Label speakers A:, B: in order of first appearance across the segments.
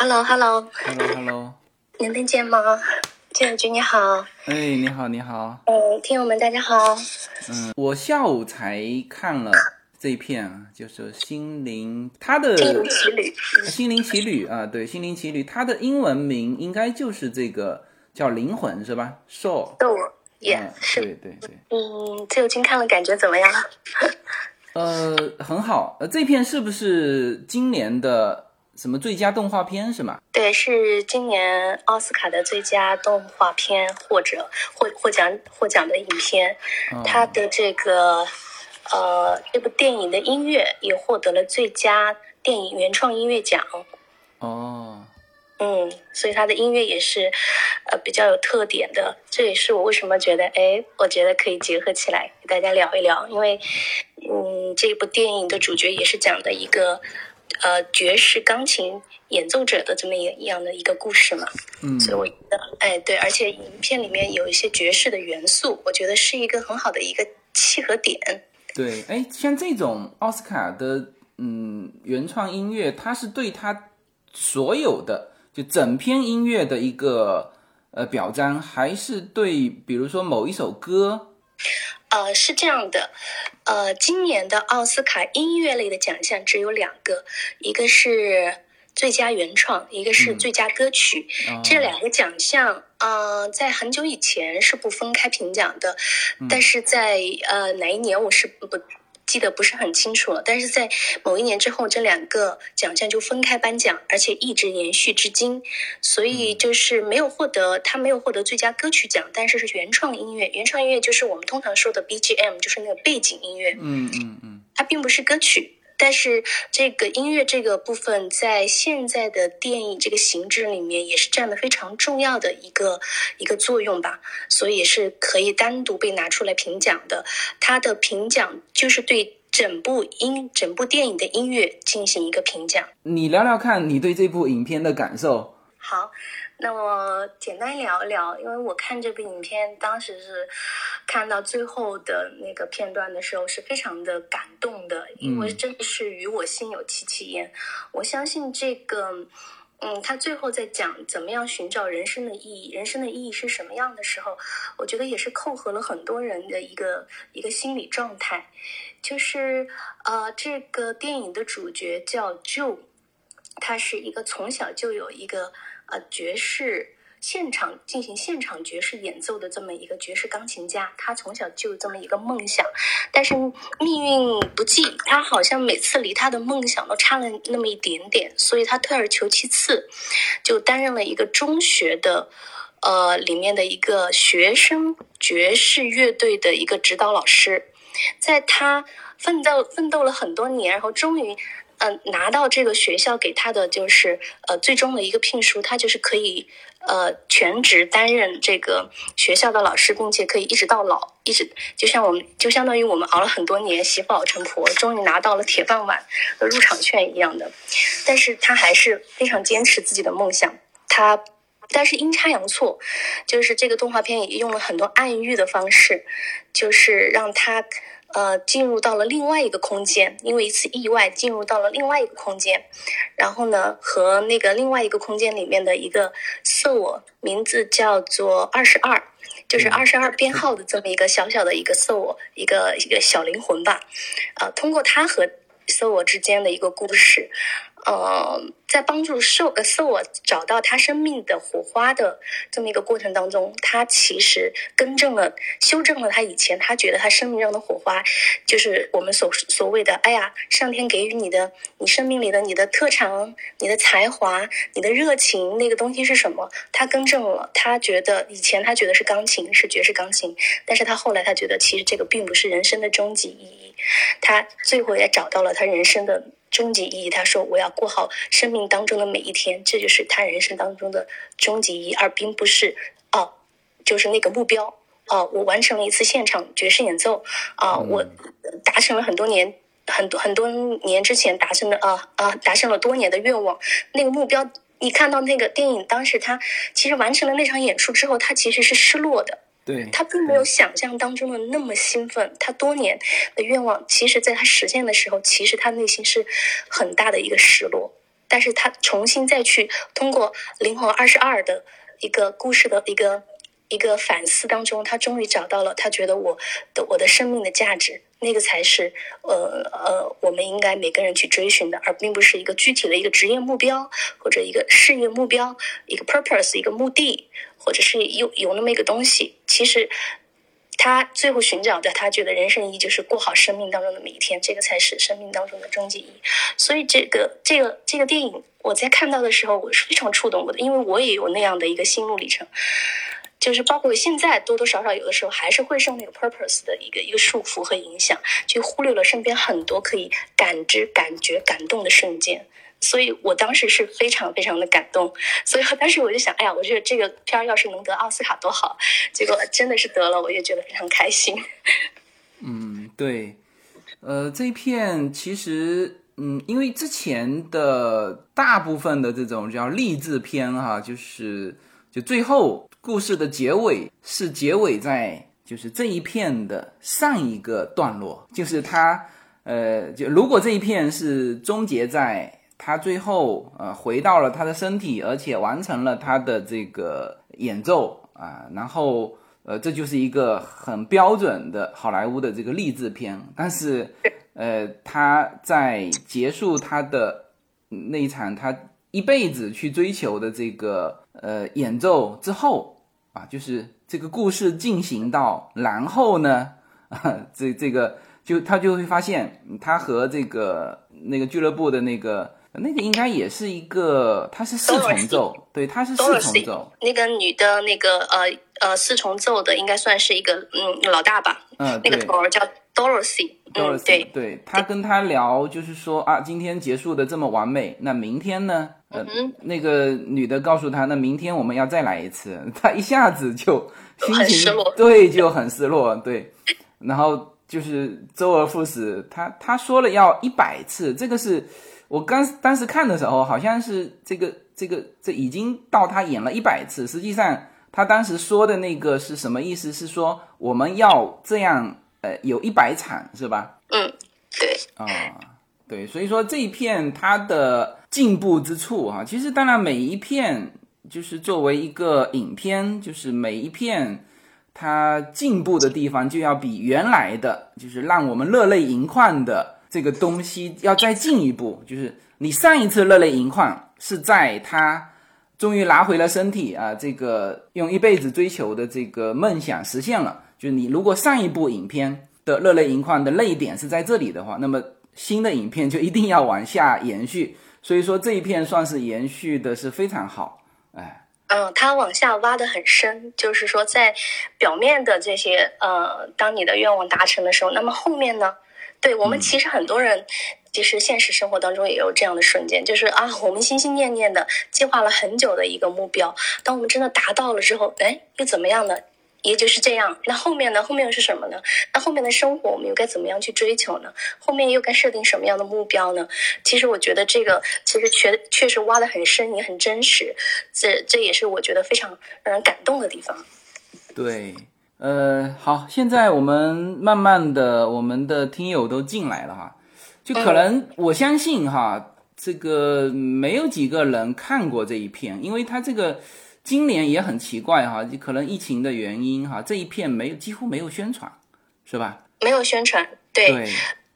A: Hello，Hello。
B: Hello，Hello。
A: 能听见吗？建局你好。
B: 哎，你好，你好。
A: 嗯，听友们大家好。
B: 嗯，我下午才看了这一片啊，就是心灵，它的
A: 心灵奇旅。
B: 心灵奇旅啊，对，心灵奇旅，它的英文名应该就是这个叫灵魂是吧？Soul。
A: 也是。
B: 对对对。
A: 嗯，自由君看了感觉怎么样？
B: 呃，很好。呃，这片是不是今年的？什么最佳动画片是吗？
A: 对，是今年奥斯卡的最佳动画片或者获获奖获奖的影片。它的这个呃，这部电影的音乐也获得了最佳电影原创音乐奖。
B: 哦，
A: 嗯，所以它的音乐也是呃比较有特点的。这也是我为什么觉得，哎，我觉得可以结合起来给大家聊一聊，因为嗯，这部电影的主角也是讲的一个。呃，爵士钢琴演奏者的这么一一样的一个故事嘛，
B: 嗯，
A: 所以我觉得，哎，对，而且影片里面有一些爵士的元素，我觉得是一个很好的一个契合点。
B: 对，哎，像这种奥斯卡的，嗯，原创音乐，它是对它所有的就整篇音乐的一个呃表彰，还是对比如说某一首歌？
A: 呃，是这样的，呃，今年的奥斯卡音乐类的奖项只有两个，一个是最佳原创，一个是最佳歌曲。这两个奖项，呃，在很久以前是不分开评奖的，但是在呃哪一年我是不。记得不是很清楚了，但是在某一年之后，这两个奖项就分开颁奖，而且一直延续至今。所以就是没有获得，他没有获得最佳歌曲奖，但是是原创音乐。原创音乐就是我们通常说的 BGM，就是那个背景音乐。
B: 嗯嗯嗯，
A: 它并不是歌曲，但是这个音乐这个部分在现在的电影这个形制里面也是占了非常重要的一个一个作用吧，所以也是可以单独被拿出来评奖的。它的评奖就是对。整部音、整部电影的音乐进行一个评奖。
B: 你聊聊看你对这部影片的感受。
A: 好，那么简单聊一聊，因为我看这部影片，当时是看到最后的那个片段的时候，是非常的感动的，因为真的是与我心有戚戚焉。我相信这个。嗯，他最后在讲怎么样寻找人生的意义，人生的意义是什么样的时候，我觉得也是扣合了很多人的一个一个心理状态，就是呃，这个电影的主角叫 Joe，他是一个从小就有一个呃爵士。现场进行现场爵士演奏的这么一个爵士钢琴家，他从小就有这么一个梦想，但是命运不济，他好像每次离他的梦想都差了那么一点点，所以他退而求其次，就担任了一个中学的，呃，里面的一个学生爵士乐队的一个指导老师，在他奋斗奋斗了很多年，然后终于。嗯，拿到这个学校给他的就是呃最终的一个聘书，他就是可以呃全职担任这个学校的老师，并且可以一直到老，一直就像我们就相当于我们熬了很多年，媳妇熬成婆，终于拿到了铁饭碗的入场券一样的。但是他还是非常坚持自己的梦想，他但是阴差阳错，就是这个动画片也用了很多暗喻的方式，就是让他。呃，进入到了另外一个空间，因为一次意外进入到了另外一个空间，然后呢，和那个另外一个空间里面的一个色我，名字叫做二十二，就是二十二编号的这么一个小小的一个色我，一个一个小灵魂吧，呃，通过他和色我之间的一个故事。呃，在帮助受呃受我找到他生命的火花的这么一个过程当中，他其实更正了、修正了他以前他觉得他生命中的火花，就是我们所所谓的“哎呀，上天给予你的，你生命里的你的特长、你的才华、你的热情那个东西是什么？”他更正了，他觉得以前他觉得是钢琴，是爵士钢琴，但是他后来他觉得其实这个并不是人生的终极意义，他最后也找到了他人生的。终极意义，他说：“我要过好生命当中的每一天，这就是他人生当中的终极意义，而并不是哦，就是那个目标哦。我完成了一次现场爵士演奏啊，我达成了很多年很多很多年之前达成的啊啊，达成了多年的愿望。那个目标，你看到那个电影，当时他其实完成了那场演出之后，他其实是失落的。”他并没有想象当中的那么兴奋，他多年的愿望，其实在他实现的时候，其实他内心是很大的一个失落。但是他重新再去通过灵魂二十二的一个故事的一个一个反思当中，他终于找到了他觉得我的我的生命的价值，那个才是呃呃我们应该每个人去追寻的，而并不是一个具体的一个职业目标或者一个事业目标，一个 purpose 一个目的，或者是有有那么一个东西，其实。他最后寻找的，他觉得人生意义就是过好生命当中的每一天，这个才是生命当中的终极意义。所以，这个这个这个电影，我在看到的时候，我是非常触动我的，因为我也有那样的一个心路历程，就是包括现在多多少少有的时候还是会受那个 purpose 的一个一个束缚和影响，就忽略了身边很多可以感知、感觉、感动的瞬间。所以我当时是非常非常的感动，所以当时我就想，哎呀，我觉得这个片儿要是能得奥斯卡多好，结果真的是得了，我也觉得非常开心。
B: 嗯，对，呃，这一片其实，嗯，因为之前的大部分的这种叫励志片哈，就是就最后故事的结尾是结尾在就是这一片的上一个段落，就是他，呃，就如果这一片是终结在。他最后呃回到了他的身体，而且完成了他的这个演奏啊，然后呃这就是一个很标准的好莱坞的这个励志片。但是呃他在结束他的那一场他一辈子去追求的这个呃演奏之后啊，就是这个故事进行到然后呢啊 这这个就他就会发现他和这个那个俱乐部的那个。那个应该也是一个，它是四重奏，对，它是四重奏。
A: 那个女的，那个呃呃四重奏的，应该算是一个嗯老大吧。
B: 嗯，
A: 那个头儿叫 Dorothy。
B: Dorothy，
A: 对
B: 对，他跟他聊，就是说啊，今天结束的这么完美，那明天呢？呃，那个女的告诉他，那明天我们要再来一次。他一下子就心情失落对就很失落，对。然后就是周而复始，他他说了要一百次，这个是。我刚当时看的时候，好像是这个这个这已经到他演了一百次。实际上，他当时说的那个是什么意思？是说我们要这样，呃，有一百场是吧？
A: 嗯，对。
B: 啊，对。所以说这一片它的进步之处哈，其实当然每一片就是作为一个影片，就是每一片它进步的地方就要比原来的，就是让我们热泪盈眶的。这个东西要再进一步，就是你上一次热泪盈眶是在他终于拿回了身体啊，这个用一辈子追求的这个梦想实现了。就是你如果上一部影片的热泪盈眶的泪点是在这里的话，那么新的影片就一定要往下延续。所以说这一片算是延续的是非常好，哎，
A: 嗯，它往下挖的很深，就是说在表面的这些呃，当你的愿望达成的时候，那么后面呢？对我们其实很多人，其实现实生活当中也有这样的瞬间，就是啊，我们心心念念的计划了很久的一个目标，当我们真的达到了之后，哎，又怎么样呢？也就是这样。那后面呢？后面又是什么呢？那后面的生活我们又该怎么样去追求呢？后面又该设定什么样的目标呢？其实我觉得这个其实确确实挖的很深，也很真实。这这也是我觉得非常让人感动的地方。
B: 对。呃，好，现在我们慢慢的，我们的听友都进来了哈，就可能我相信哈，这个没有几个人看过这一篇，因为他这个今年也很奇怪哈，就可能疫情的原因哈，这一片没有几乎没有宣传，是吧？
A: 没有宣传，对，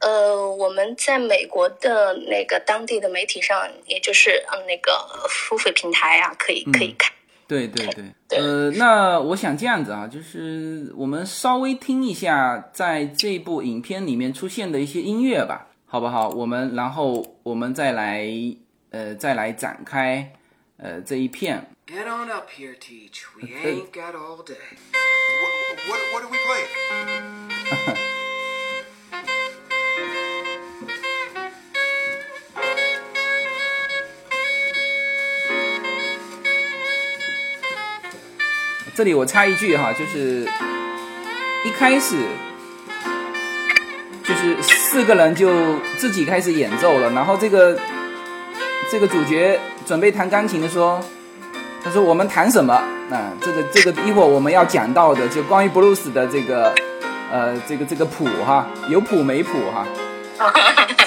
A: 呃，我们在美国的那个当地的媒体上，也就是嗯那个付费平台啊，可以可以看。
B: 对对对，呃，那我想这样子啊，就是我们稍微听一下在这部影片里面出现的一些音乐吧，好不好？我们然后我们再来呃再来展开呃这一片。这里我插一句哈，就是一开始就是四个人就自己开始演奏了，然后这个这个主角准备弹钢琴的说，他说我们谈什么？啊，这个这个一会儿我们要讲到的就关于布鲁斯的这个呃这个这个谱哈，有谱没谱哈？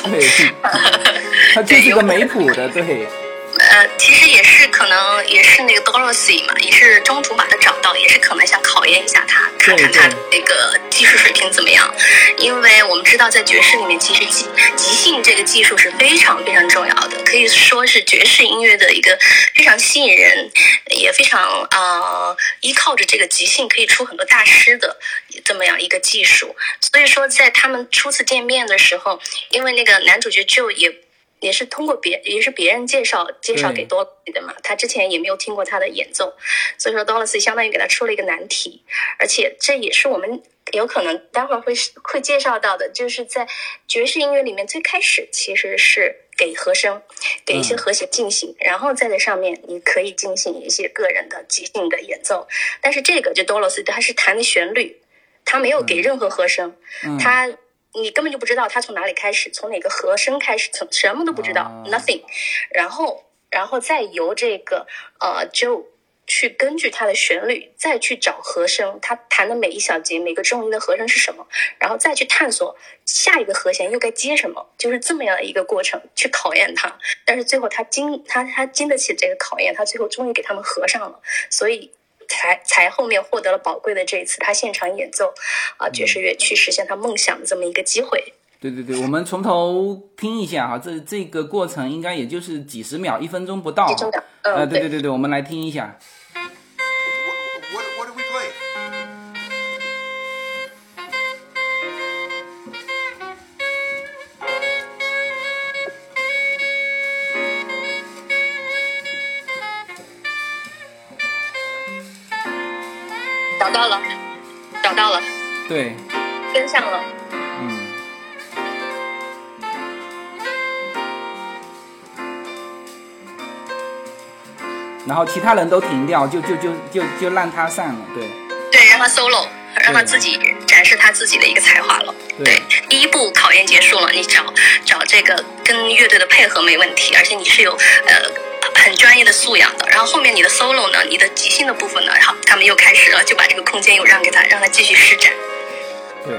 B: 对。他就是个没谱的，对。
A: 呃，其实也是可能也是那个 Dorothy 嘛，也是中途把他找到，也是可能想考验一下他，看看他的那个技术水平怎么样。因为我们知道在爵士里面，其实即即兴这个技术是非常非常重要的，可以说是爵士音乐的一个非常吸引人，也非常啊依靠着这个即兴可以出很多大师的这么样一个技术。所以说，在他们初次见面的时候，因为那个男主角 Joe 也。也是通过别也是别人介绍介绍给多西的嘛，他之前也没有听过他的演奏，所以说多西相当于给他出了一个难题，而且这也是我们有可能待会儿会会介绍到的，就是在爵士音乐里面最开始其实是给和声，给一些和弦进行，然后再在上面你可以进行一些个人的即兴的演奏，但是这个就多罗斯他是弹的旋律，他没有给任何和声，他。你根本就不知道他从哪里开始，从哪个和声开始，从什么都不知道，nothing。然后，然后再由这个呃，Joe 去根据他的旋律再去找和声，他弹的每一小节每个重音的和声是什么，然后再去探索下一个和弦又该接什么，就是这么样的一个过程去考验他。但是最后他经他他经得起这个考验，他最后终于给他们合上了，所以。才才后面获得了宝贵的这一次他现场演奏啊爵士乐去实现他梦想的这么一个机会。
B: 对对对，我们从头听一下哈，这这个过程应该也就是几十秒，一分钟不到。
A: 呃，
B: 对对对对，我们来听一下。
A: 到了，找到了，
B: 对，
A: 跟上了，嗯，
B: 然后其他人都停掉，就就就就就让他上了，对，
A: 对，让他 solo，让他自己展示他自己的一个才华了，对，第一步考验结束了，你找找这个跟乐队的配合没问题，而且你是有呃。很专业的素养的，然后后面你的 solo 呢，你的即兴的部分呢，好，他们又开始了，就把这个空间又让给他，让他继续施展。
B: 对。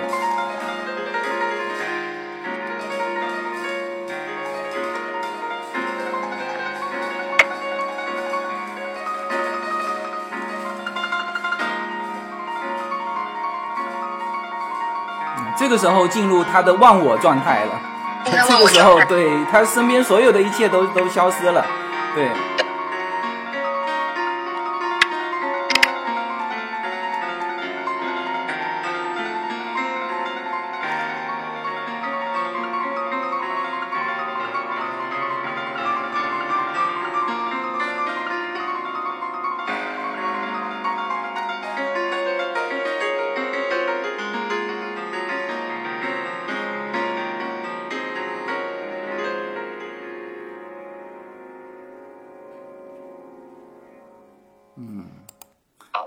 B: 这个时候进入他的忘我状态了。这个时候，对他身边所有的一切都都消失了。对。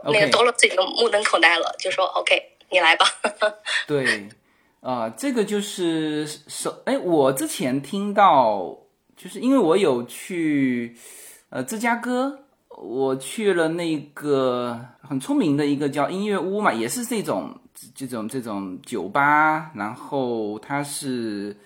A: 那个多了自己的目瞪口呆了，就说：“OK，你来吧。”
B: 对，啊，这个就是首哎，我之前听到，就是因为我有去呃芝加哥，我去了那个很出名的一个叫音乐屋嘛，也是这种这种这种酒吧，然后它是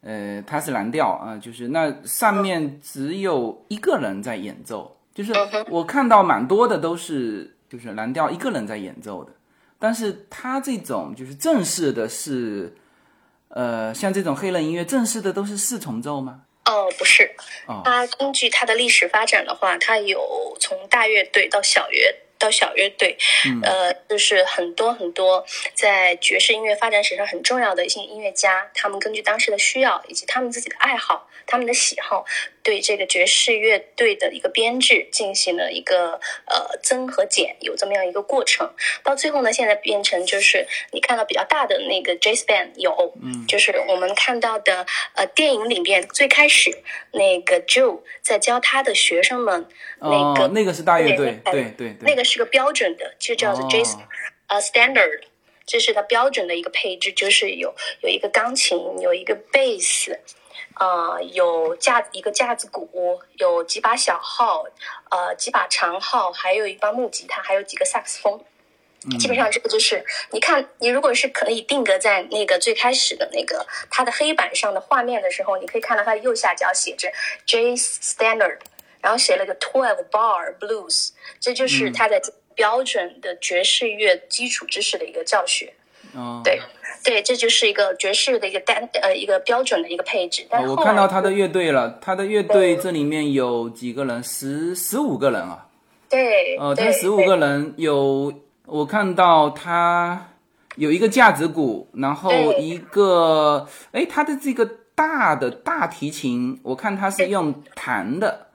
B: 呃它是蓝调啊，就是那上面只有一个人在演奏，就是我看到蛮多的都是。就是蓝调一个人在演奏的，但是他这种就是正式的，是，呃，像这种黑人音乐正式的都是四重奏吗？
A: 哦，不是，它根据它的历史发展的话，它有从大乐队到小乐到小乐队，呃，就是很多很多在爵士音乐发展史上很重要的一些音乐家，他们根据当时的需要以及他们自己的爱好。他们的喜好对这个爵士乐队的一个编制进行了一个呃增和减，有这么样一个过程。到最后呢，现在变成就是你看到比较大的那个 jazz band 有，嗯，就是我们看到的呃电影里面最开始那个 Joe 在教他的学生们那个
B: 那个是大乐队，对对对，
A: 那个是个标准的，就叫做 jazz 呃 standard，这是它标准的一个配置，就是有有一个钢琴，有一个 bass。呃，有架一个架子鼓，有几把小号，呃，几把长号，还有一把木吉他，还有几个萨克斯风，基本上这个就是，你看，你如果是可以定格在那个最开始的那个它的黑板上的画面的时候，你可以看到它的右下角写着 J Standard，然后写了个 Twelve Bar Blues，这就是他的标准的爵士乐基础知识的一个教学。
B: 哦，
A: 对，对，这就是一个爵士的一个单呃一个标准的一个配置。
B: 我看到他的乐队了，他的乐队这里面有几个人？十十五个人啊。
A: 对，
B: 哦，他十五个人有，我看到他有一个架子鼓，然后一个，哎，他的这个大的大提琴，我看他是用弹的，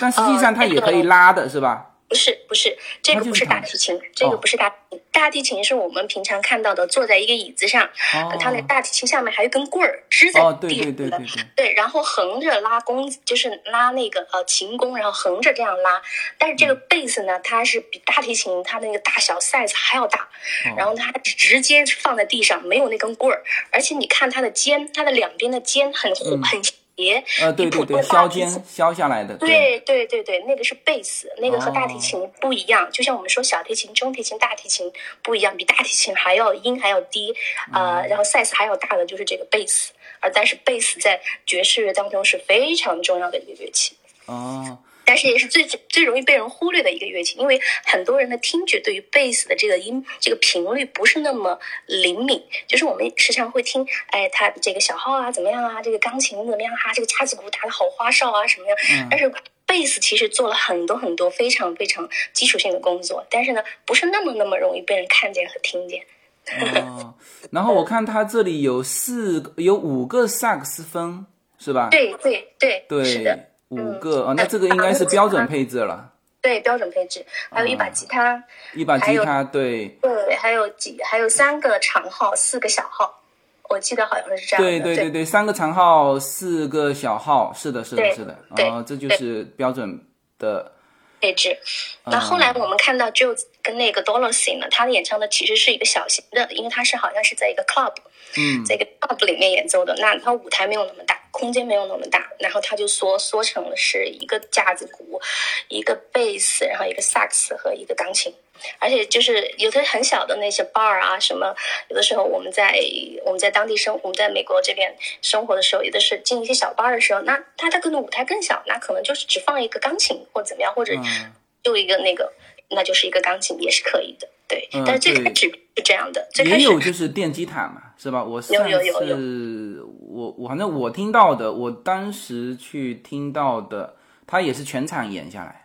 B: 但实际上它也可以拉的，是吧？
A: 不是不是，这个不是大提琴，这个不是大。大提琴是我们平常看到的，坐在一个椅子上，
B: 哦
A: 它那个大提琴下面还有一根棍儿支在地上的。
B: 对对对对，
A: 对，然后横着拉弓，就是拉那个呃琴弓，然后横着这样拉。但是这个
B: 嗯
A: 贝斯呢，它是比大提琴它那个大小 size 还要大，
B: 哦
A: 然后它直接放在地上，没有那根棍儿，而且你看它的肩，它的两边的肩很
B: 嗯
A: 很斜。
B: 呃，对对对，削尖削下来的，
A: 对对对对，那个是贝斯，那个和大提
B: 哦
A: 琴不一样。就像我们说小提琴、中提琴、大提琴不一样，比大提琴还要音还要低，呃，
B: 嗯
A: 然后 size 还要大的就是这个贝斯。而但是贝斯在爵士乐当中是非常重要的一个乐器。
B: 哦，
A: 但是也是最最容易被人忽略的一个乐器，因为很多人的听觉对于贝斯的这个音这个频率不是那么灵敏，就是我们时常会听，哎，他这个小号啊怎么样啊，这个钢琴怎么样啊，这个架子鼓打得好花哨啊什么样，但是。贝斯其实做了很多很多非常非常基础性的工作，但是呢，不是那么那么容易被人看见和听见。
B: 哦，然后我看他这里有四个有五个萨克斯风，是吧？
A: 对对对，
B: 对，
A: 是的，
B: 五个哦，那这个应该是标准配置了，
A: 对标准配置，还有一把吉他，
B: 一把吉他，对，
A: 对，还有几还有三个长号，四个小号，我记得好像是这样。
B: 对对对对，三个长号，四个小号，是的，是的，是的，
A: 啊
B: 哦，这就是标准的，
A: 配置。那后来我们看到 Joe 跟那个 Dorothy 呢，他的演唱的其实是一个小型的，因为他是好像是在一个 club，
B: 嗯，
A: 在一个 club 里面演奏的。那他舞台没有那么大，空间没有那么大，然后他就缩缩成了是一个架子鼓，一个贝斯，然后一个萨克斯和一个钢琴。而且就是有的很小的那些 bar 啊，什么有的时候我们在我们在当地生，我们在美国这边生活的时候，有的是进一些小 bar 的时候，那它它可能舞台更小，那可能就是只放一个钢琴或怎么样，或者
B: 嗯
A: 就一个那个，那就是一个钢琴也是可以的，对。
B: 嗯
A: 但是最开始是这样的，最开
B: 也
A: 始
B: 有就是电吉他嘛，是吧？我上
A: 有有有
B: 次我我反正我听到的，我当时去听到的，他也是全场演下来。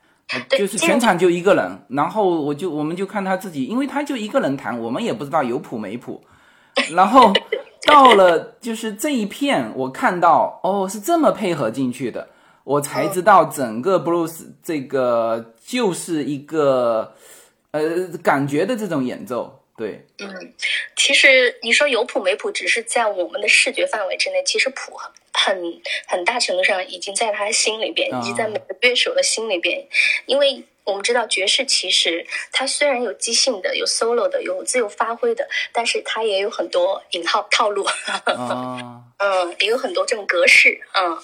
B: 就是全场就一个人，然后我就我们就看他自己，因为他就一个人弹，我们也不知道有谱没谱。然后 到了就是这一片，我看到哦是这么配合进去的，我才知道整个 blues 这个就是一个呃感觉的这种演奏。对，嗯
A: 其实你说有谱没谱，只是在我们的视觉范围之内，其实谱很很大程度上已经在他心里边，
B: 哦
A: 已经在每个乐手的心里边。因为我们知道爵士其实它虽然有即兴的、有 solo 的、有自由发挥的，但是它也有很多引号套路，
B: 啊，
A: 嗯，也有很多这种格式，嗯，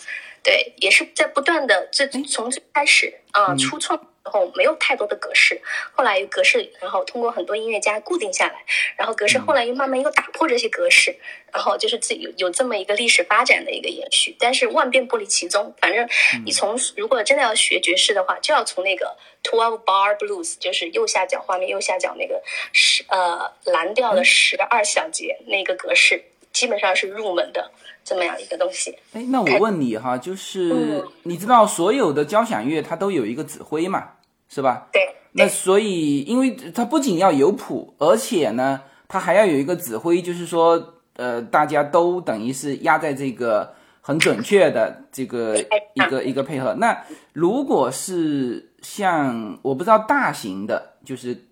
A: 对，也是在不断的最从最开始啊、初创的时候没有太多的格式，后来有格式，然后通过很多音乐家固定下来，然后格式后来又慢慢又打破这些格式，然后就是自己有有这么一个历史发展的一个延续，但是万变不离其宗，反正你从如果真的要学爵士的话，就要从那个 twelve bar blues，就是右下角画面右下角那个十呃蓝调的十二小节那个格式，基本上是入门的这么样一个东西。
B: 哎，那我问你哈，就是
A: 嗯
B: 你知道所有的交响乐它都有一个指挥嘛，是吧？
A: 对，
B: 那所以，因为它不仅要有谱，而且呢，它还要有一个指挥，就是说，呃，大家都等于是压在这个很准确的这个一个一个配合。那如果是像我不知道大型的，就是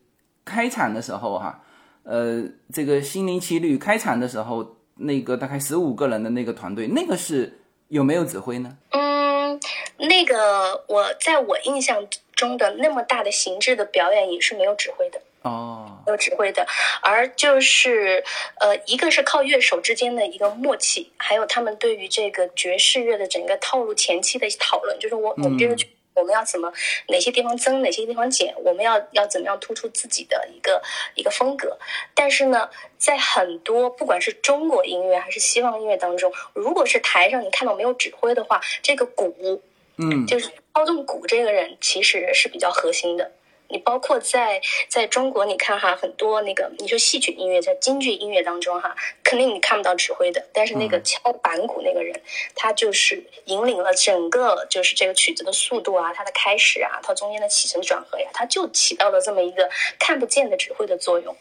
B: 开场的时候哈，呃，这个心灵奇旅开场的时候，那个大概十五个人的那个团队，那个是有没有指挥呢？
A: 嗯，那个我在我印象中的那么大的形制的表演也是没有指挥的。
B: 哦，
A: 没有指挥的，而就是呃，一个是靠乐手之间的一个默契，还有他们对于这个爵士乐的整个套路前期的讨论，就是我我们这个我们要怎么哪些地方增，哪些地方减，我们要要怎么样突出自己的一个一个风格。但是呢，在很多不管是中国音乐还是西方音乐当中，如果是台上你看到没有指挥的话，这个鼓，
B: 嗯，
A: 就是操纵鼓这个人其实是比较核心的。你包括在在中国，你看哈，很多那个你说戏曲音乐，在京剧音乐当中哈，肯定你看不到指挥的，但是那个敲板鼓那个人，他就是引领了整个就是这个曲子的速度啊，它的开始啊，它中间的起承转合呀，它就起到了这么一个看不见的指挥的作用。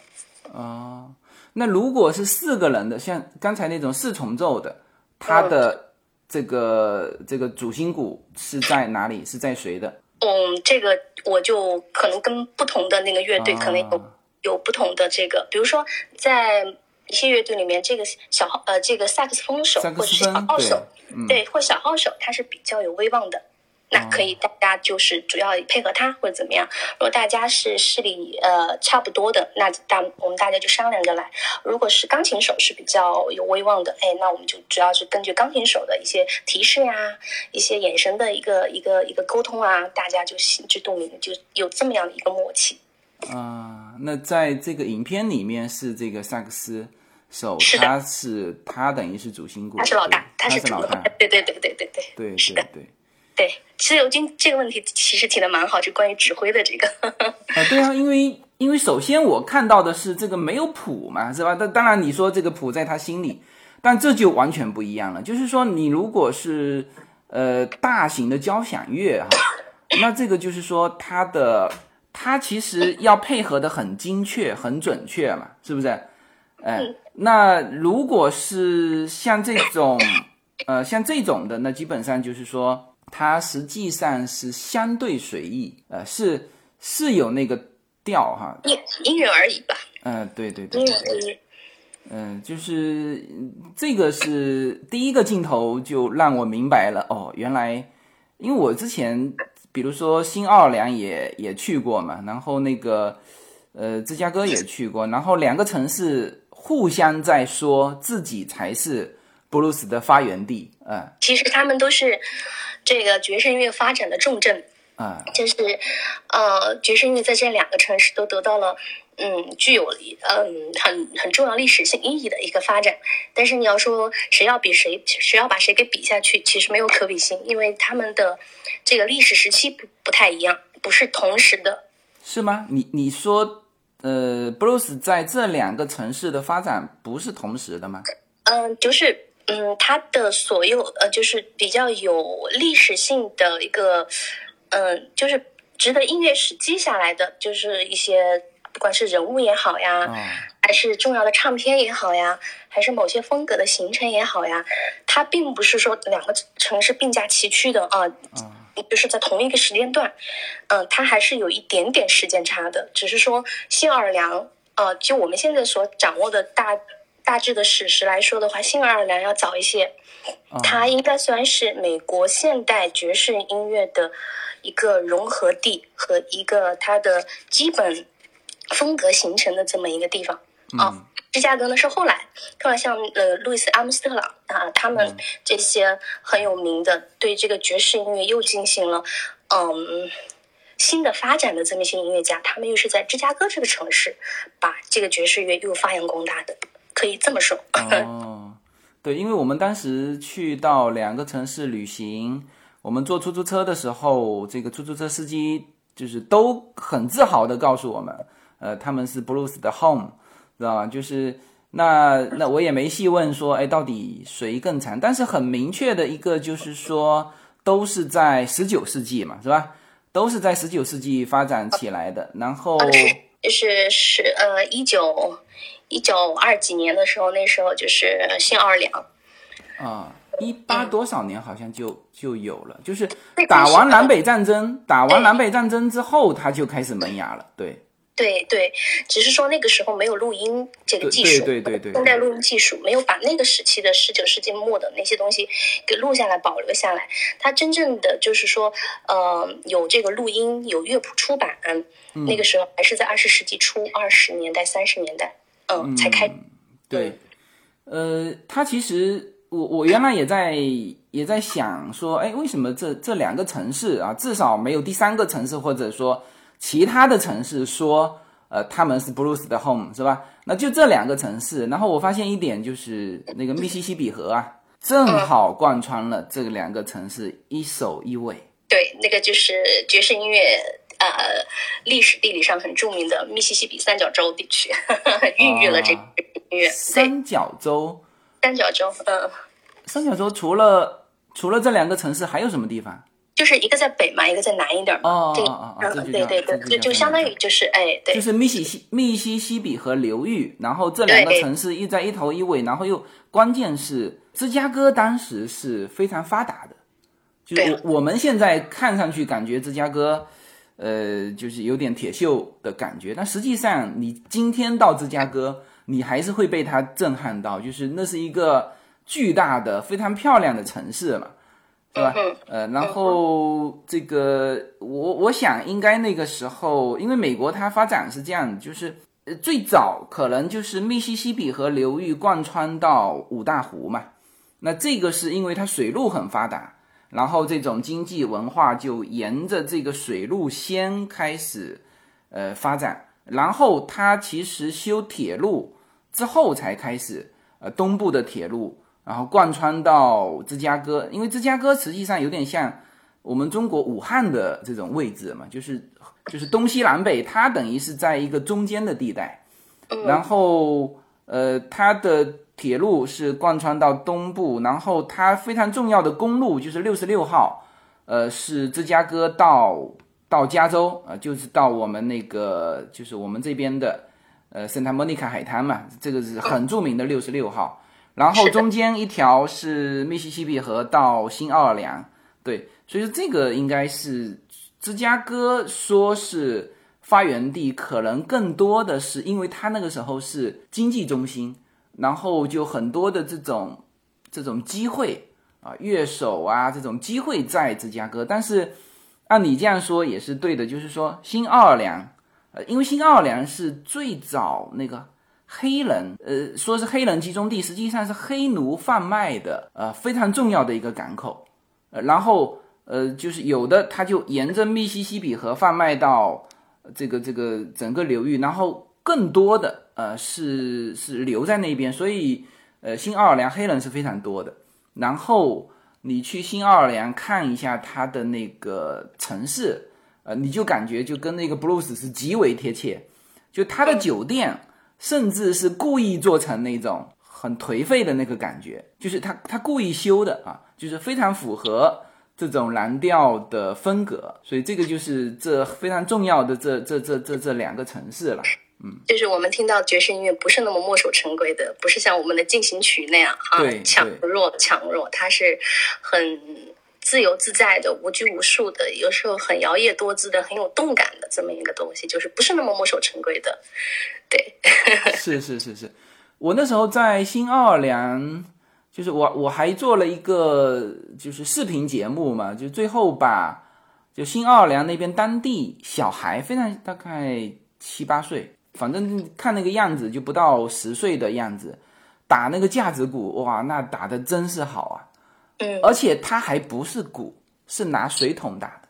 B: 哦，那如果是四个人的，像刚才那种四重奏的，它的这个这个主心骨是在哪里？是在谁的？
A: 嗯，这个我就可能跟不同的那个乐队可能有有不同的这个，比如说在一些乐队里面，这个小号呃这个萨克斯风手或者是小号手，对，或小号手他是比较有威望的。那可以，大家就是主要配合他或者怎么样。如果大家是视力呃差不多的，那大我们大家就商量着来。如果是钢琴手是比较有威望的，哎，那我们就主要是根据钢琴手的一些提示呀，一些眼神的一个一个一个沟通啊，大家就心知肚明，就有这么样的一个默契。
B: 啊，那在这个影片里面是这个萨克斯手，他是他等于是主心骨，
A: 他是老大，
B: 他
A: 是
B: 老大，
A: 对对对对对对，
B: 对
A: 是的，
B: 对。
A: 对，其实尤金这个问题其实提的蛮好，就关于指挥的这个。
B: 啊，对啊，因为因为首先我看到的是这个没有谱嘛，是吧？但当然你说这个谱在他心里，但这就完全不一样了。就是说，你如果是呃大型的交响乐哈，那这个就是说它的它其实要配合的很精确、很准确嘛，是不是？哎，那如果是像这种呃像这种的，那基本上就是说。它实际上是相对随意，呃，是是有那个调哈，
A: 因因人而异吧。
B: 嗯，对对对，因人而异。嗯，就是这个是第一个镜头就让我明白了哦，原来因为我之前比如说新奥尔良也也去过嘛，然后那个呃芝加哥也去过，然后两个城市互相在说自己才是布鲁斯的发源地，嗯，
A: 其实他们都是。这个爵士音乐发展的重镇
B: 啊，
A: 就是，呃，爵士音乐在这两个城市都得到了，嗯，具有嗯很很重要历史性意义的一个发展。但是你要说谁要比谁，谁要把谁给比下去，其实没有可比性，因为他们的这个历史时期不不太一样，不是同时的。
B: 是吗？你你说，呃，布鲁斯在这两个城市的发展不是同时的吗？
A: 嗯，就是。嗯，它的所有呃，就是比较有历史性的一个，嗯，就是值得音乐史记下来的，就是一些不管是人物也好呀，还是重要的唱片也好呀，还是某些风格的形成也好呀，它并不是说两个城市并驾齐驱的啊，就是在同一个时间段，嗯，它还是有一点点时间差的，只是说新奥尔良，呃，就我们现在所掌握的大。大致的史实来说的话，新奥尔良要早一些，它应该算是美国现代爵士音乐的一个融合地和一个它的基本风格形成的这么一个地方。
B: 啊，
A: 芝加哥呢是后来，后来像呃路易斯阿姆斯特朗啊，他们这些很有名的对这个爵士音乐又进行了嗯新的发展的这么一些音乐家，他们又是在芝加哥这个城市把这个爵士乐又发扬光大的。可以这么说
B: 哦，对，因为我们当时去到两个城市旅行，我们坐出租车的时候，这个出租车司机就是都很自豪的告诉我们，呃，他们是 blues 的 home，知道吧？就是那那我也没细问说，哎，到底谁更惨？但是很明确的一个就是说，都是在十九世纪嘛，是吧？都是在十九世纪发展起来的，然后
A: 就是是呃一九。一九二几年的时候，那时候就是新奥尔良
B: 啊，一八多少年好像就就有了，就是打完南北战争，打完南北战争之后，他就开始萌芽了。对，
A: 对对，只是说那个时候没有录音这个技
B: 术，对对对对，
A: 现代录音技术没有把那个时期的十九世纪末的那些东西给录下来保留下来。它真正的就是说，呃，有这个录音，有乐谱出版，那个时候还是在二十世纪初，二十年代、三十年代。嗯，才开
B: 对，呃，他其实我我原来也在也在想说，哎，为什么这这两个城市啊，至少没有第三个城市或者说其他的城市说，呃，他们是 blues 的 home 是吧？那就这两个城市，然后我发现一点就是那个密西西比河啊，正好贯穿了这两个城市一首一尾。
A: 对，那个就是爵士音乐呃历史地理上很著名的密西西比三角洲地区，孕育了这个音乐。
B: 三角洲。
A: 三角洲，嗯，
B: 三角洲除了除了这两个城市，还有什么地方？
A: 就是一个在北嘛，一个在南一点
B: 嘛。哦哦哦，
A: 对对对，就就相当于就是哎，对，
B: 就是密西西密西西比河流域，然后这两个城市一在一头一尾，然后又关键是芝加哥当时是非常发达的，就是我我们现在看上去感觉芝加哥，呃，就是有点铁锈的感觉，但实际上你今天到芝加哥。你还是会被它震撼到，就是那是一个巨大的、非常漂亮的城市嘛，是吧？呃，然后这个我我想应该那个时候，因为美国它发展是这样，就是呃最早可能就是密西西比河流域贯穿到五大湖嘛，那这个是因为它水路很发达，然后这种经济文化就沿着这个水路先开始呃发展，然后它其实修铁路。之后才开始，呃，东部的铁路，然后贯穿到芝加哥，因为芝加哥实际上有点像我们中国武汉的这种位置嘛，就是就是东西南北，它等于是在一个中间的地带，然后呃，它的铁路是贯穿到东部，然后它非常重要的公路就是六十六号，呃，是芝加哥到到加州啊，就是到我们那个就是我们这边的。呃，圣塔莫尼卡海滩嘛，这个是很著名的六十六号。然后中间一条是密西西比河到新奥尔良，对，所以说这个应该是芝加哥说是发源地，可能更多的是因为它那个时候是经济中心，然后就很多的这种这种机会啊，乐手啊这种机会在芝加哥。但是按你这样说也是对的，就是说新奥尔良。呃，因为新奥尔良是最早那个黑人，呃，说是黑人集中地，实际上是黑奴贩卖的，呃，非常重要的一个港口。呃，然后，呃，就是有的他就沿着密西西比河贩卖到这个这个整个流域，然后更多的，呃，是是留在那边，所以，呃，新奥尔良黑人是非常多的。然后你去新奥尔良看一下它的那个城市。呃，你就感觉就跟那个 blues 是极为贴切，就他的酒店甚至是故意做成那种很颓废的那个感觉，就是他他故意修的啊，就是非常符合这种蓝调的风格，所以这个就是这非常重要的这这这这这两个城市了，嗯，
A: 就是我们听到爵士音乐不是那么墨守成规的，不是像我们的进行曲那样啊强弱强弱，它是很。自由自在的、无拘无束的，有时候很摇曳多姿的、很有动感的这么一个东西，就是不是那么墨守成规的。对，
B: 是是是是，我那时候在新奥尔良，就是我我还做了一个就是视频节目嘛，就最后把就新奥尔良那边当地小孩，非常大概七八岁，反正看那个样子就不到十岁的样子，打那个架子鼓，哇，那打的真是好啊。
A: 嗯，
B: 而且它还不是鼓，是拿水桶打的。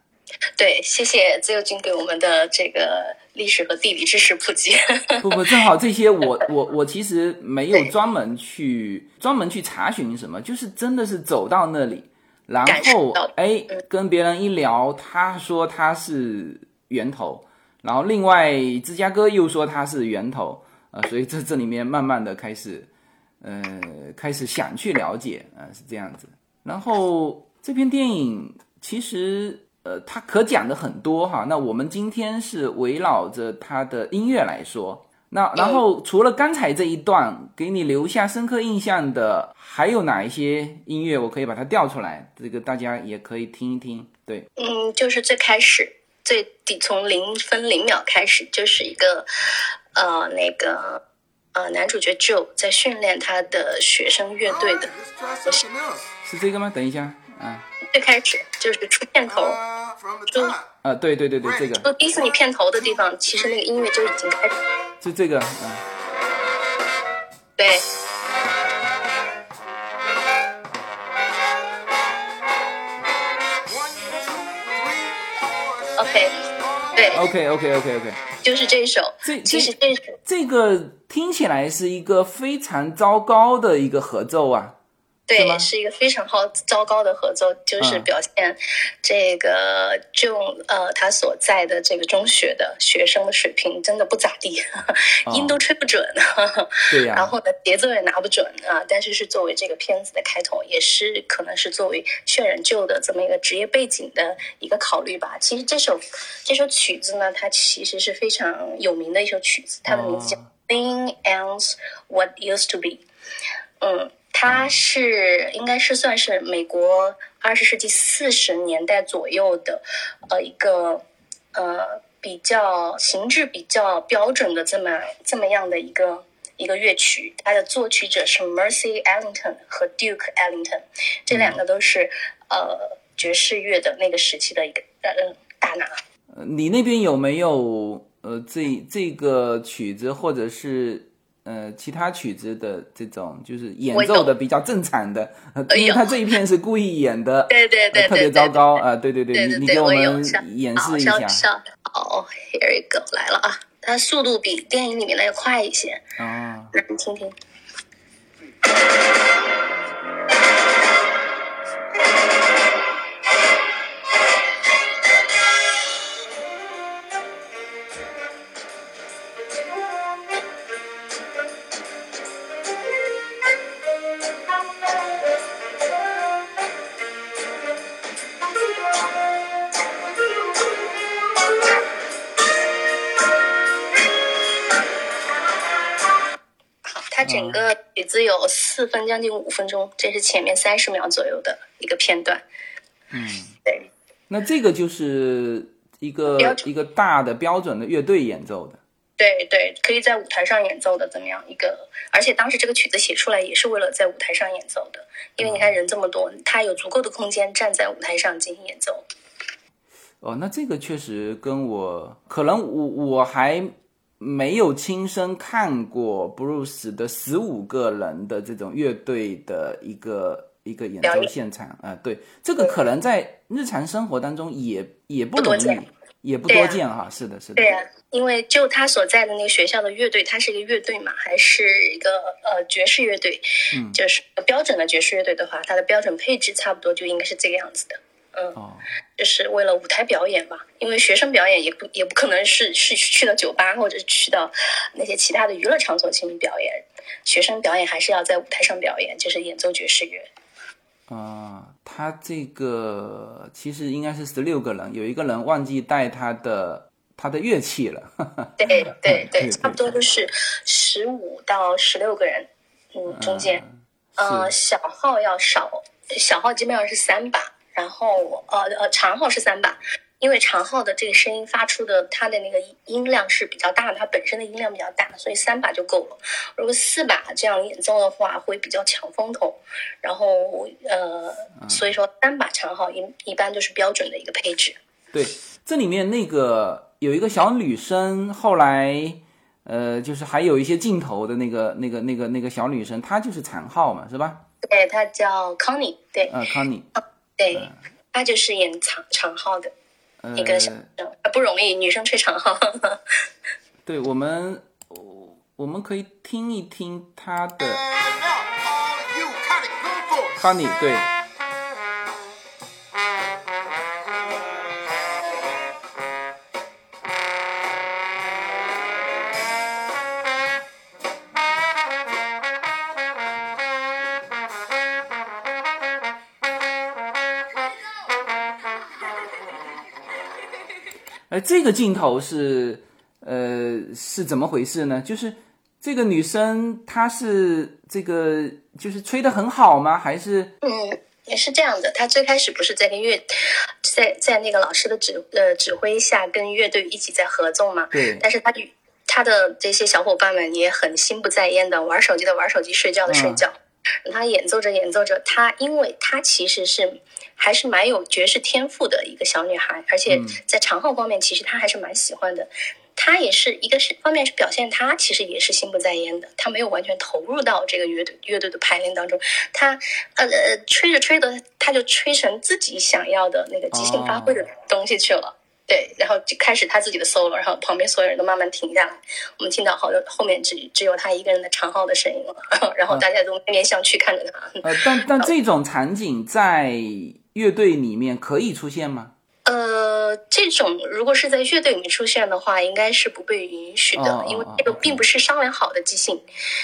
A: 对，谢谢自由军给我们的这个历史和地理知识普及。
B: 不不，正好这些我 我我其实没有专门去专门去查询什么，就是真的是走到那里，然后哎跟别人一聊，他说他是源头，然后另外芝加哥又说他是源头啊，所以这这里面慢慢的开始，呃，开始想去了解啊，是这样子。然后这篇电影其实，呃，它可讲的很多哈。那我们今天是围绕着它的音乐来说。那然后除了刚才这一段给你留下深刻印象的，还有哪一些音乐？我可以把它调出来，这个大家也可以听一听。对，
A: 嗯，就是最开始最底从零分零秒开始，就是一个呃那个呃男主角 Joe 在训练他的学生乐队的。
B: 是这个吗？等一下，啊，
A: 最开始就是出片头，就
B: 啊，对对对对，这个，
A: 就迪士尼你片头的地方，其实那个音乐就已经开始，
B: 就这个，啊，
A: 对，OK，对
B: ，OK OK OK OK，
A: 就是这首，其实这首，
B: 这个听起来是一个非常糟糕的一个合奏啊。
A: 对，是一个非常好糟糕的合作，就是
B: 嗯
A: 表现这个就呃他所在的这个中学的学生的水平真的不咋地，音都吹不准，
B: 对呀、
A: 然后呢节奏也拿不准啊。但是是作为这个片子的开头，也是可能是作为渲染旧的这么一个职业背景的一个考虑吧。其实这首这首曲子呢，它其实是非常有名的一首曲子，它的名字叫《
B: 哦
A: Thing Ends What Used to Be》。嗯，它是应该是算是美国二十世纪四十年代左右的，呃，一个呃比较形制比较标准的这么这么样的一个一个乐曲。它的作曲者是 Mercy Ellington 和 Duke Ellington，这两个都是、呃爵士乐的那个时期的一个呃大拿。
B: 你那边有没有呃这这个曲子或者是呃其他曲子的这种就是演奏的比较正常的？因为他这一片是故意演的，
A: 对对对
B: 呃特别糟糕啊、呃对对
A: 对
B: 你你给
A: 我有
B: 们演
A: 好
B: 示一下
A: 好，Here we go，来了啊！它速度比电影里面的要快一些，
B: 啊。
A: 来你听听。有四分将近五分钟，这是前面三十秒左右的一个片段。
B: 嗯，
A: 对
B: 那这个就是一个一个大的标准的乐队演奏的。
A: 对对，可以在舞台上演奏的怎么样一个，而且当时这个曲子写出来也是为了在舞台上演奏的，因为你看人这么多，他有足够的空间站在舞台上进行演奏。
B: 哦，那这个确实跟我可能我我还没有亲身看过 Bruce 的十五个人的这种乐队的一个一个演奏现场。啊、对，这个可能在日常生活当中也也不容易
A: 不多见，
B: 也不多见哈。是的，是的。
A: 对呀、因为就他所在的那个学校的乐队，它是一个乐队嘛，还是一个呃爵士乐队，
B: 嗯。
A: 就是标准的爵士乐队的话，它的标准配置差不多就应该是这个样子的。嗯，
B: 哦，
A: 就是为了舞台表演吧，因为学生表演也不也不可能是是去到酒吧或者去到那些其他的娱乐场所进行表演，学生表演还是要在舞台上表演，就是演奏爵士乐。
B: 啊、他这个其实应该是十六个人，有一个人忘记带他的他的乐器了。
A: 对对
B: 对对
A: 对，差不多都是十五到十六个人，嗯，中间。呃，
B: 是
A: 小号要少，小号基本上是三把，然后呃呃长号是三把，因为长号的这个声音发出的它的那个音量是比较大的，它本身的音量比较大，所以三把就够了。如果四把这样演奏的话，会比较抢风头。然后呃，所以说三把长号一一般就是标准的一个配置。
B: 对，这里面那个有一个小女生，后来呃，就是还有一些镜头的那个那个那个那个小女生，她就是长号嘛，是吧？
A: 对，她叫 Connie，对
B: 呃，Connie，
A: 对，她就是演长长号的
B: 呃
A: 一，个小女生，不容易，女生吹长号。
B: 对我们我我们可以听一听她的
C: for.
B: Connie，对，这个镜头是呃是怎么回事呢？就是这个女生她是这个就是吹的很好吗？还是
A: 嗯，也是这样的。他最开始不是在跟乐，在在那个老师的指呃指挥下，跟乐队一起在合奏嘛。
B: 对
A: 但是他与他的这些小伙伴们也很心不在焉的，玩手机的玩手机，睡觉的睡觉。他演奏着演奏着，他因为他其实是还是蛮有爵士天赋的一个小女孩，而且在长号方面，其实她还是蛮喜欢的。她也是一个是方面是表现她其实也是心不在焉的，她没有完全投入到这个乐队乐队的排练当中，她呃呃吹着吹着，她就吹成自己想要的那个即兴发挥的东西去了。对，然后就开始他自己的 solo，然后旁边所有人都慢慢停下来，我们听到好像后面只只有他一个人的长号的声音了，然后大家都面面相觑看着他。
B: 呃，但但 这种场景在乐队里面可以出现吗？
A: 呃，这种如果是在乐队里面出现的话，应该是不被允许的，因为这个
B: 哦。
A: 并不是商量好的即兴，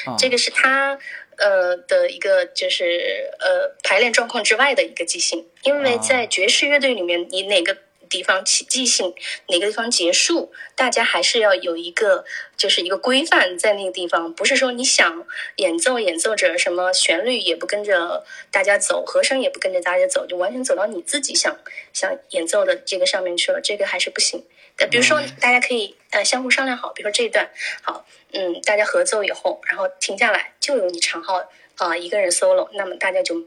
B: 哦
A: 这个是他呃的一个就是呃排练状况之外的一个即兴，因为
B: 哦。
A: 在爵士乐队里面，你哪个地方起即兴，哪个地方结束，大家还是要有一个就是一个规范在那个地方，不是说你想演奏演奏着什么旋律也不跟着大家走，和声也不跟着大家走，就完全走到你自己想想演奏的这个上面去了，这个还是不行。但比如说，大家可以呃相互商量好，比如说这一段好，嗯，大家合奏以后，然后停下来，就由你长号啊、一个人 solo，那么大家就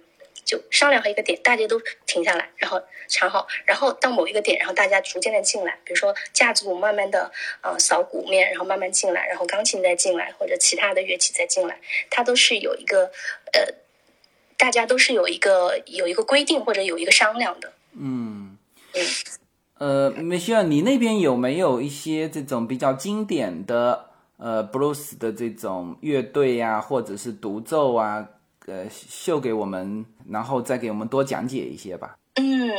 A: 就商量好一个点，大家都停下来，然后唱好，然后到某一个点，然后大家逐渐的进来，比如说架子鼓慢慢的呃扫鼓面，然后慢慢进来，然后钢琴再进来，或者其他的乐器再进来，它都是有一个呃，大家都是有一个有一个规定或者有一个商量的。
B: 嗯
A: 嗯，
B: 呃，Michelle，你那边有没有一些这种比较经典的呃 blues 的这种乐队呀、或者是独奏啊？呃，秀给我们，然后再给我们多讲解一些吧。
A: 嗯，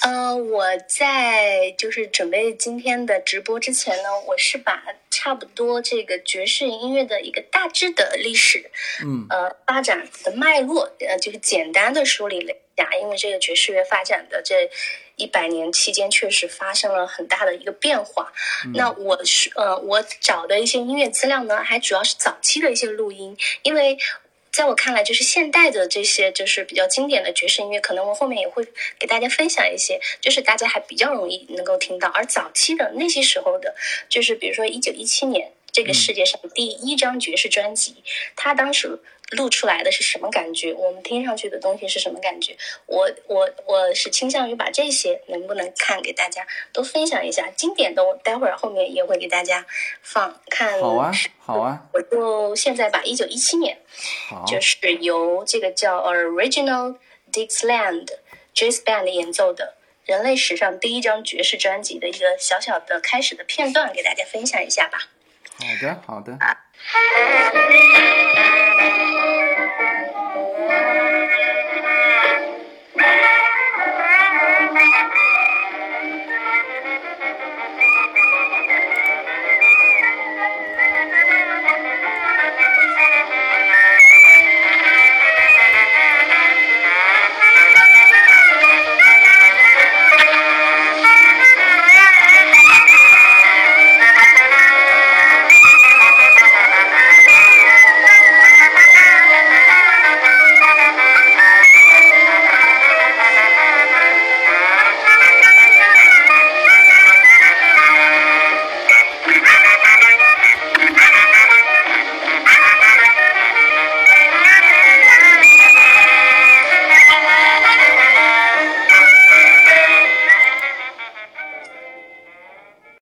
A: 呃，我在就是准备今天的直播之前呢，我是把差不多这个爵士音乐的一个大致的历史，
B: 嗯
A: 呃，发展的脉络，呃，就是简单的梳理了一下，因为这个爵士乐发展的这一百年期间，确实发生了很大的一个变化。那我是呃，我找的一些音乐资料呢，还主要是早期的一些录音，因为。在我看来，就是现代的这些就是比较经典的爵士音乐，可能我后面也会给大家分享一些，就是大家还比较容易能够听到。而早期的那些时候的，就是比如说一九一七年这个世界上第一张爵士专辑，它当时录出来的是什么感觉？我们听上去的东西是什么感觉？我我我是倾向于把这些能不能看给大家都分享一下。经典的，我待会儿后面也会给大家放看。
B: 好啊，好啊，
A: 我就现在把一九一七年。就是由这个叫 Original Dixieland Jazz Band 演奏的人类史上第一张爵士专辑的一个小小的开始的片段，给大家分享一下吧。
B: 好的，好的。
C: Thank you.